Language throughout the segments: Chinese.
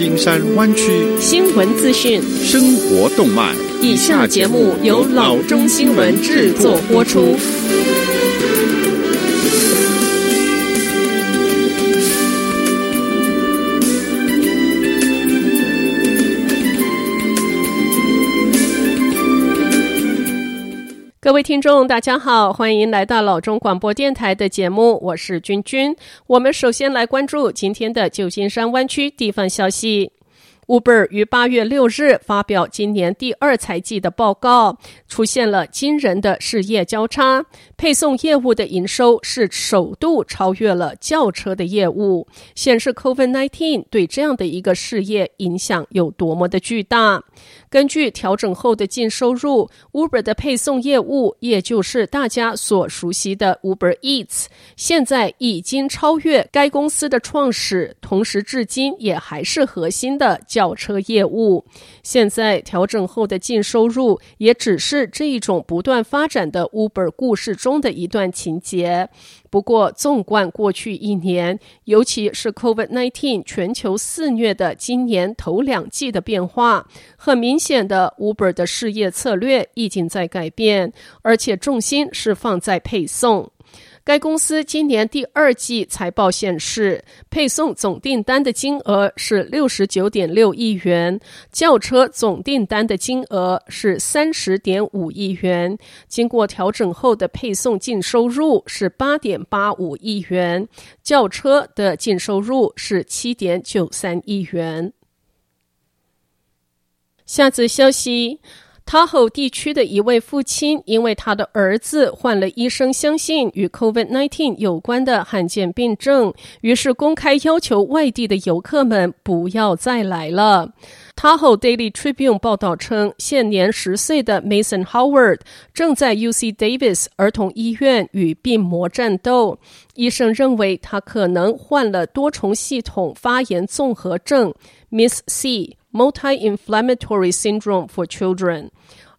金山湾区新闻资讯、生活动脉。以下节目由老中新闻制作播出。各位听众，大家好，欢迎来到老中广播电台的节目，我是君君。我们首先来关注今天的旧金山湾区地方消息。Uber 于八月六日发表今年第二财季的报告，出现了惊人的事业交叉。配送业务的营收是首度超越了轿车的业务，显示 COVID-19 对这样的一个事业影响有多么的巨大。根据调整后的净收入，Uber 的配送业务，也就是大家所熟悉的 Uber Eats，现在已经超越该公司的创始，同时至今也还是核心的轿车业务，现在调整后的净收入也只是这一种不断发展的 Uber 故事中的一段情节。不过，纵观过去一年，尤其是 COVID-19 全球肆虐的今年头两季的变化，很明显的 Uber 的事业策略已经在改变，而且重心是放在配送。该公司今年第二季财报显示，配送总订单的金额是六十九点六亿元，轿车总订单的金额是三十点五亿元。经过调整后的配送净收入是八点八五亿元，轿车的净收入是七点九三亿元。下则消息。塔霍地区的一位父亲，因为他的儿子患了医生相信与 COVID-19 有关的罕见病症，于是公开要求外地的游客们不要再来了。塔霍 Daily Tribune 报道称，现年十岁的 Mason Howard 正在 UC Davis 儿童医院与病魔战斗。医生认为他可能患了多重系统发炎综合症 （Miss C）。Multi-inflammatory syndrome for children，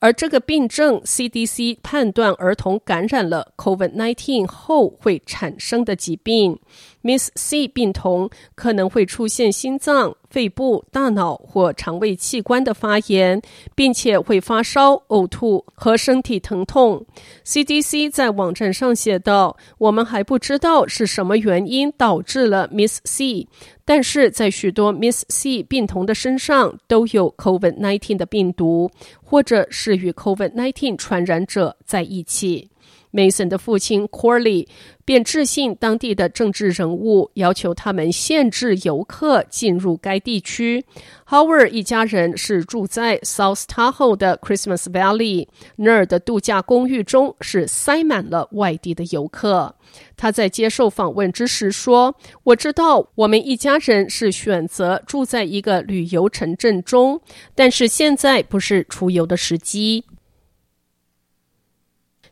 而这个病症，CDC 判断儿童感染了 COVID-19 后会产生的疾病。Miss C 病童可能会出现心脏、肺部、大脑或肠胃器官的发炎，并且会发烧、呕吐和身体疼痛。CDC 在网站上写道：“我们还不知道是什么原因导致了 Miss C，但是在许多 Miss C 病童的身上都有 COVID-19 的病毒，或者是与 COVID-19 传染者在一起。” Mason 的父亲 Corley 便致信当地的政治人物，要求他们限制游客进入该地区。Howard 一家人是住在 South Tahoe 的 Christmas Valley，那儿的度假公寓中是塞满了外地的游客。他在接受访问之时说：“我知道我们一家人是选择住在一个旅游城镇中，但是现在不是出游的时机。”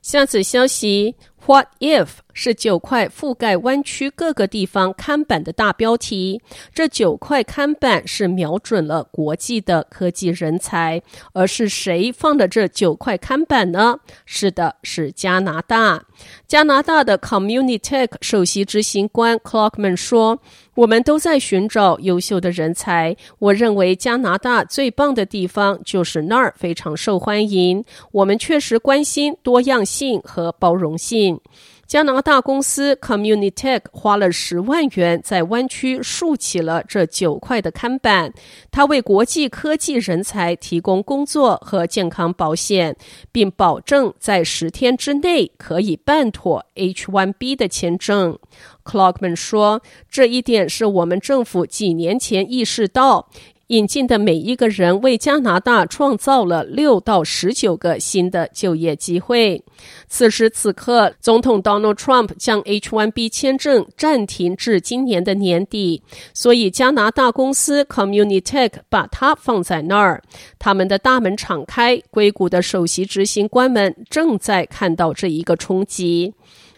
下次休息：What if 是九块覆盖湾区各个地方看板的大标题。这九块看板是瞄准了国际的科技人才，而是谁放的这九块看板呢？是的，是加拿大。加拿大的 Communitech 首席执行官 Clockman 说：“我们都在寻找优秀的人才。我认为加拿大最棒的地方就是那儿非常受欢迎。我们确实关心多样性和包容性。”加拿大公司 Communitech 花了十万元在湾区竖起了这九块的看板，它为国际科技人才提供工作和健康保险，并保证在十天之内可以办妥 H-1B 的签证。Clockman 说：“这一点是我们政府几年前意识到。”引进的每一个人为加拿大创造了六到十九个新的就业机会。此时此刻，总统 Donald Trump 将 H-1B 签证暂停至今年的年底，所以加拿大公司 Communitech 把它放在那儿。他们的大门敞开，硅谷的首席执行官们正在看到这一个冲击。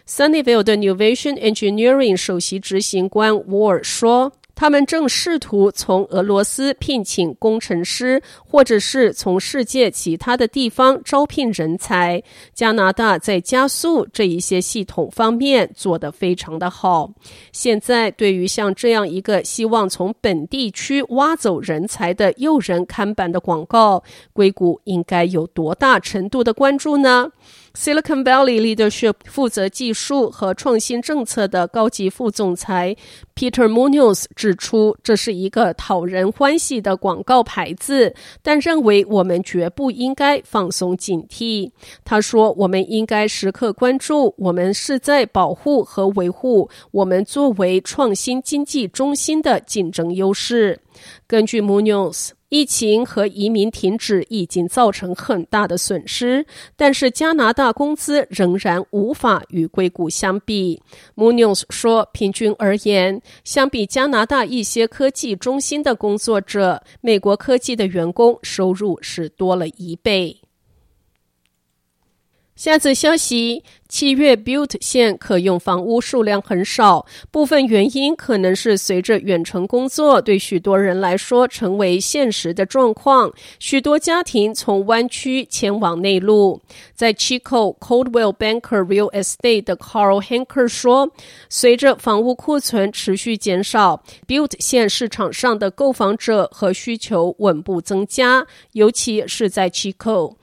Sunnyvale 的 Nuvation Engineering 首席执行官 War 说。他们正试图从俄罗斯聘请工程师，或者是从世界其他的地方招聘人才。加拿大在加速这一些系统方面做得非常的好。现在，对于像这样一个希望从本地区挖走人才的诱人看板的广告，硅谷应该有多大程度的关注呢？Silicon Valley Leadership 负责技术和创新政策的高级副总裁 Peter Munoz 指出，这是一个讨人欢喜的广告牌子，但认为我们绝不应该放松警惕。他说：“我们应该时刻关注，我们是在保护和维护我们作为创新经济中心的竞争优势。”根据 Munoz。疫情和移民停止已经造成很大的损失，但是加拿大工资仍然无法与硅谷相比。Munoz 说，平均而言，相比加拿大一些科技中心的工作者，美国科技的员工收入是多了一倍。下则消息：七月 Built 县可用房屋数量很少，部分原因可能是随着远程工作对许多人来说成为现实的状况，许多家庭从湾区迁往内陆。在 Chico Coldwell Banker Real Estate 的 Carl Hanker 说，随着房屋库存持续减少，Built 县市场上的购房者和需求稳步增加，尤其是在 Chico。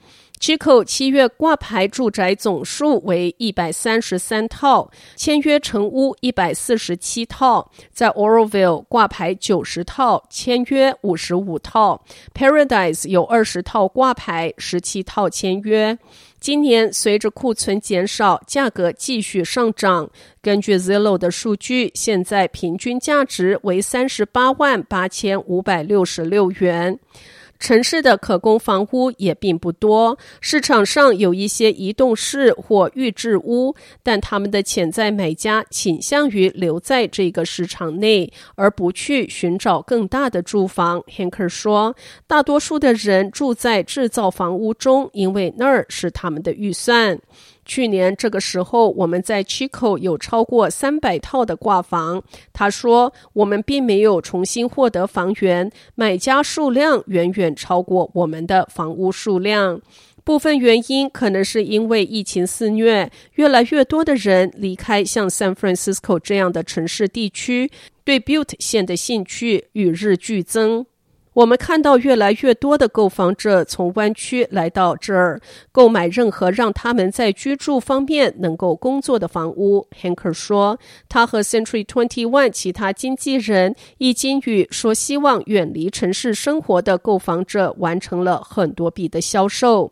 Chico 七月挂牌住宅总数为一百三十三套，签约成屋一百四十七套，在 Oroville 挂牌九十套，签约五十五套，Paradise 有二十套挂牌，十七套签约。今年随着库存减少，价格继续上涨。根据 Zillow 的数据，现在平均价值为三十八万八千五百六十六元。城市的可供房屋也并不多，市场上有一些移动式或预制屋，但他们的潜在买家倾向于留在这个市场内，而不去寻找更大的住房。Hanker 说，大多数的人住在制造房屋中，因为那儿是他们的预算。去年这个时候，我们在 Chico 有超过三百套的挂房。他说，我们并没有重新获得房源，买家数量远远超过我们的房屋数量。部分原因可能是因为疫情肆虐，越来越多的人离开像 San Francisco 这样的城市地区，对 Butte 县的兴趣与日俱增。我们看到越来越多的购房者从湾区来到这儿购买任何让他们在居住方面能够工作的房屋。Hanker 说，他和 Century Twenty One 其他经纪人已经与说希望远离城市生活的购房者完成了很多笔的销售。